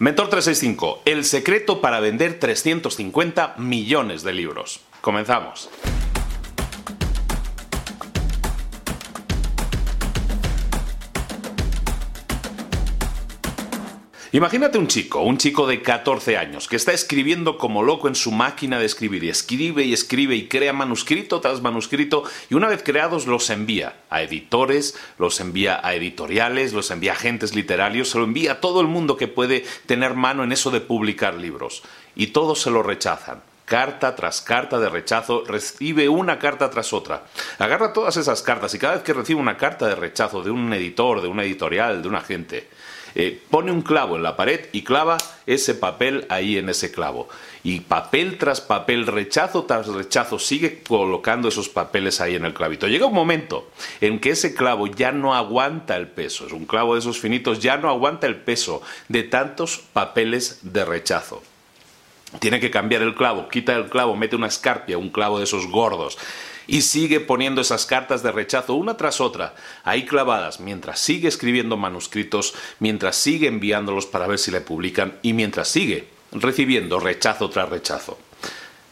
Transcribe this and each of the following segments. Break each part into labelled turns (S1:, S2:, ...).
S1: Mentor 365, el secreto para vender 350 millones de libros. Comenzamos. Imagínate un chico, un chico de 14 años, que está escribiendo como loco en su máquina de escribir y escribe y escribe y crea manuscrito tras manuscrito y una vez creados los envía a editores, los envía a editoriales, los envía a agentes literarios, se lo envía a todo el mundo que puede tener mano en eso de publicar libros y todos se lo rechazan carta tras carta de rechazo, recibe una carta tras otra. Agarra todas esas cartas y cada vez que recibe una carta de rechazo de un editor, de una editorial, de un agente, eh, pone un clavo en la pared y clava ese papel ahí en ese clavo. Y papel tras papel, rechazo tras rechazo, sigue colocando esos papeles ahí en el clavito. Llega un momento en que ese clavo ya no aguanta el peso, es un clavo de esos finitos, ya no aguanta el peso de tantos papeles de rechazo. Tiene que cambiar el clavo, quita el clavo, mete una escarpia, un clavo de esos gordos y sigue poniendo esas cartas de rechazo una tras otra, ahí clavadas, mientras sigue escribiendo manuscritos, mientras sigue enviándolos para ver si le publican y mientras sigue recibiendo rechazo tras rechazo.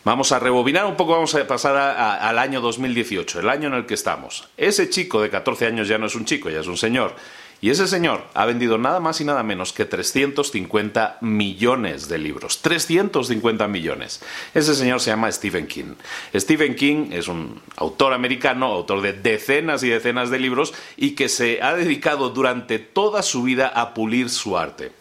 S1: Vamos a rebobinar un poco, vamos a pasar al año 2018, el año en el que estamos. Ese chico de 14 años ya no es un chico, ya es un señor. Y ese señor ha vendido nada más y nada menos que 350 millones de libros. 350 millones. Ese señor se llama Stephen King. Stephen King es un autor americano, autor de decenas y decenas de libros y que se ha dedicado durante toda su vida a pulir su arte.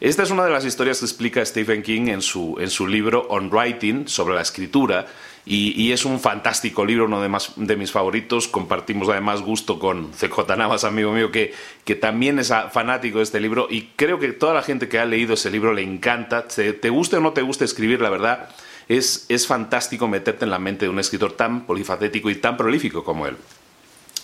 S1: Esta es una de las historias que explica Stephen King en su, en su libro On Writing, sobre la escritura, y, es un fantástico libro, uno de, de, mis favoritos. Compartimos además gusto con CJ Navas, amigo mío, que, que, también es fanático de este libro. Y creo que toda la gente que ha leído ese libro le encanta. Te, te guste o no te guste escribir, la verdad, es, es fantástico meterte en la mente de un escritor tan polifacético y tan prolífico como él.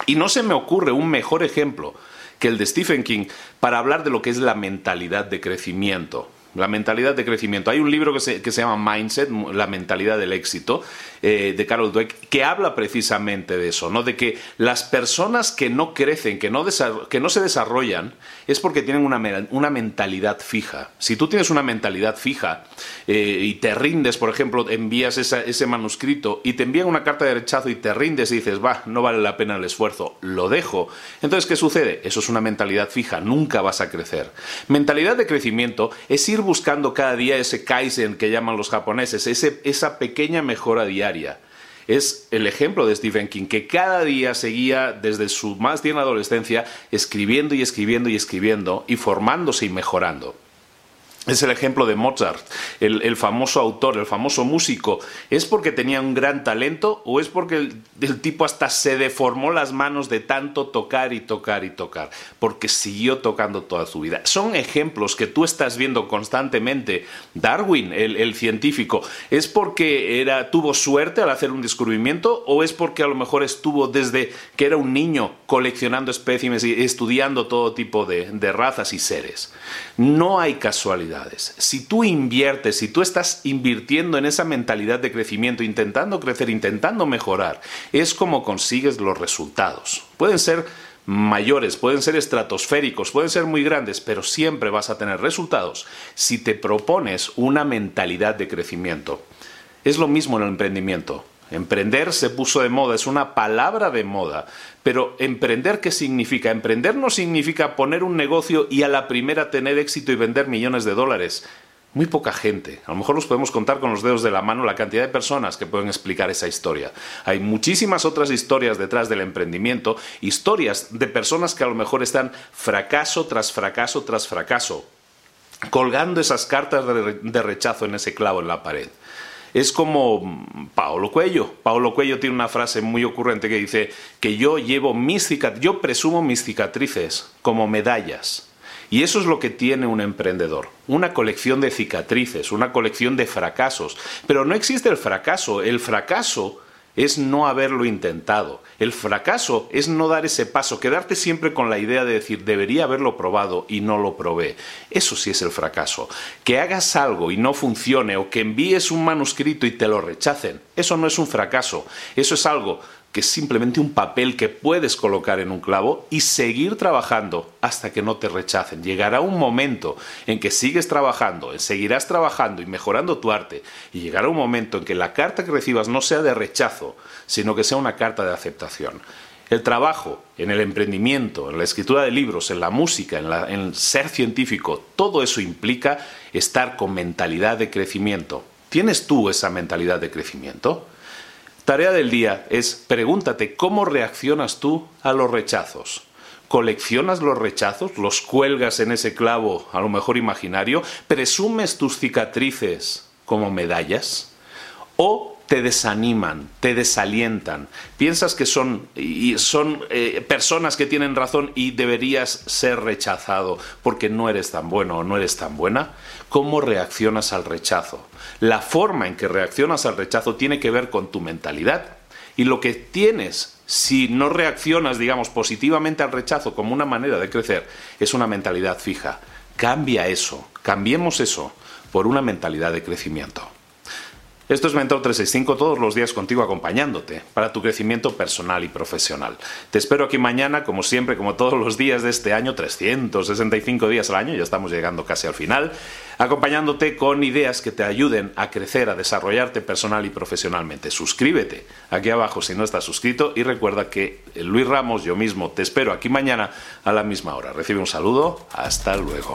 S1: Y no se me ocurre un mejor ejemplo que el de Stephen King para hablar de lo que es la mentalidad de crecimiento la mentalidad de crecimiento. Hay un libro que se, que se llama Mindset, la mentalidad del éxito, eh, de Carol Dweck, que habla precisamente de eso, ¿no? De que las personas que no crecen, que no, que no se desarrollan, es porque tienen una, una mentalidad fija. Si tú tienes una mentalidad fija eh, y te rindes, por ejemplo, envías ese manuscrito y te envían una carta de rechazo y te rindes y dices, va, no vale la pena el esfuerzo, lo dejo. Entonces, ¿qué sucede? Eso es una mentalidad fija, nunca vas a crecer. Mentalidad de crecimiento es ir buscando cada día ese kaizen que llaman los japoneses, ese, esa pequeña mejora diaria. Es el ejemplo de Stephen King, que cada día seguía desde su más tierna adolescencia escribiendo y escribiendo y escribiendo y formándose y mejorando. Es el ejemplo de Mozart, el, famoso autor, el famoso músico. ¿Es porque tenía un gran talento o es porque el, tipo hasta se deformó las manos de tanto tocar y tocar y tocar? Porque siguió tocando toda su vida. Son ejemplos que tú estás viendo constantemente. Darwin, el, científico, ¿es porque era, tuvo suerte al hacer un descubrimiento o es porque a lo mejor estuvo desde que era un niño coleccionando espécimes y estudiando todo tipo de razas y seres? No hay casualidad si tú inviertes, si tú estás invirtiendo en esa mentalidad de crecimiento, intentando crecer, intentando mejorar, es como consigues los resultados. Pueden ser mayores, pueden ser estratosféricos, pueden ser muy grandes, pero siempre vas a tener resultados si te propones una mentalidad de crecimiento. Es lo mismo en el emprendimiento. Emprender se puso de moda, es una palabra de moda, pero emprender qué significa? Emprender no significa poner un negocio y a la primera tener éxito y vender millones de dólares. Muy poca gente, a lo mejor los podemos contar con los dedos de la mano la cantidad de personas que pueden explicar esa historia. Hay muchísimas otras historias detrás del emprendimiento, historias de personas que a lo mejor están fracaso tras fracaso tras fracaso, colgando esas cartas de rechazo en ese clavo en la pared. Es como Paolo Cuello. Paolo Cuello tiene una frase muy ocurrente que dice que yo llevo mis cicatrices, yo presumo mis cicatrices como medallas. Y eso es lo que tiene un emprendedor, una colección de cicatrices, una colección de fracasos. Pero no existe el fracaso, el fracaso es no haberlo intentado. El fracaso es no dar ese paso, quedarte siempre con la idea de decir debería haberlo probado y no lo probé. Eso sí es el fracaso. Que hagas algo y no funcione o que envíes un manuscrito y te lo rechacen, eso no es un fracaso. Eso es algo que es simplemente un papel que puedes colocar en un clavo y seguir trabajando hasta que no te rechacen. Llegará un momento en que sigues trabajando, seguirás trabajando y mejorando tu arte y llegará un momento en que la carta que recibas no sea de rechazo, sino que sea una carta de aceptación. El trabajo, en el emprendimiento, en la escritura de libros, en la música, en, en ser científico, todo eso implica estar con mentalidad de crecimiento. ¿Tienes tú esa mentalidad de crecimiento? Tarea del día es pregúntate cómo reaccionas tú a los rechazos. ¿Coleccionas los rechazos? ¿Los cuelgas en ese clavo, a lo mejor imaginario? ¿Presumes tus cicatrices como medallas? ¿O te desaniman, te desalientan. Piensas que son, y son eh, personas que tienen razón y deberías ser rechazado porque no eres tan bueno o no eres tan buena. ¿Cómo reaccionas al rechazo? La forma en que reaccionas al rechazo tiene que ver con tu mentalidad. Y lo que tienes, si no reaccionas, digamos, positivamente al rechazo como una manera de crecer, es una mentalidad fija. Cambia eso, cambiemos eso por una mentalidad de crecimiento. Esto es Mentor 365 todos los días contigo acompañándote para tu crecimiento personal y profesional. Te espero aquí mañana, como siempre, como todos los días de este año, 365 días al año, ya estamos llegando casi al final, acompañándote con ideas que te ayuden a crecer, a desarrollarte personal y profesionalmente. Suscríbete aquí abajo si no estás suscrito y recuerda que Luis Ramos, yo mismo, te espero aquí mañana a la misma hora. Recibe un saludo, hasta luego.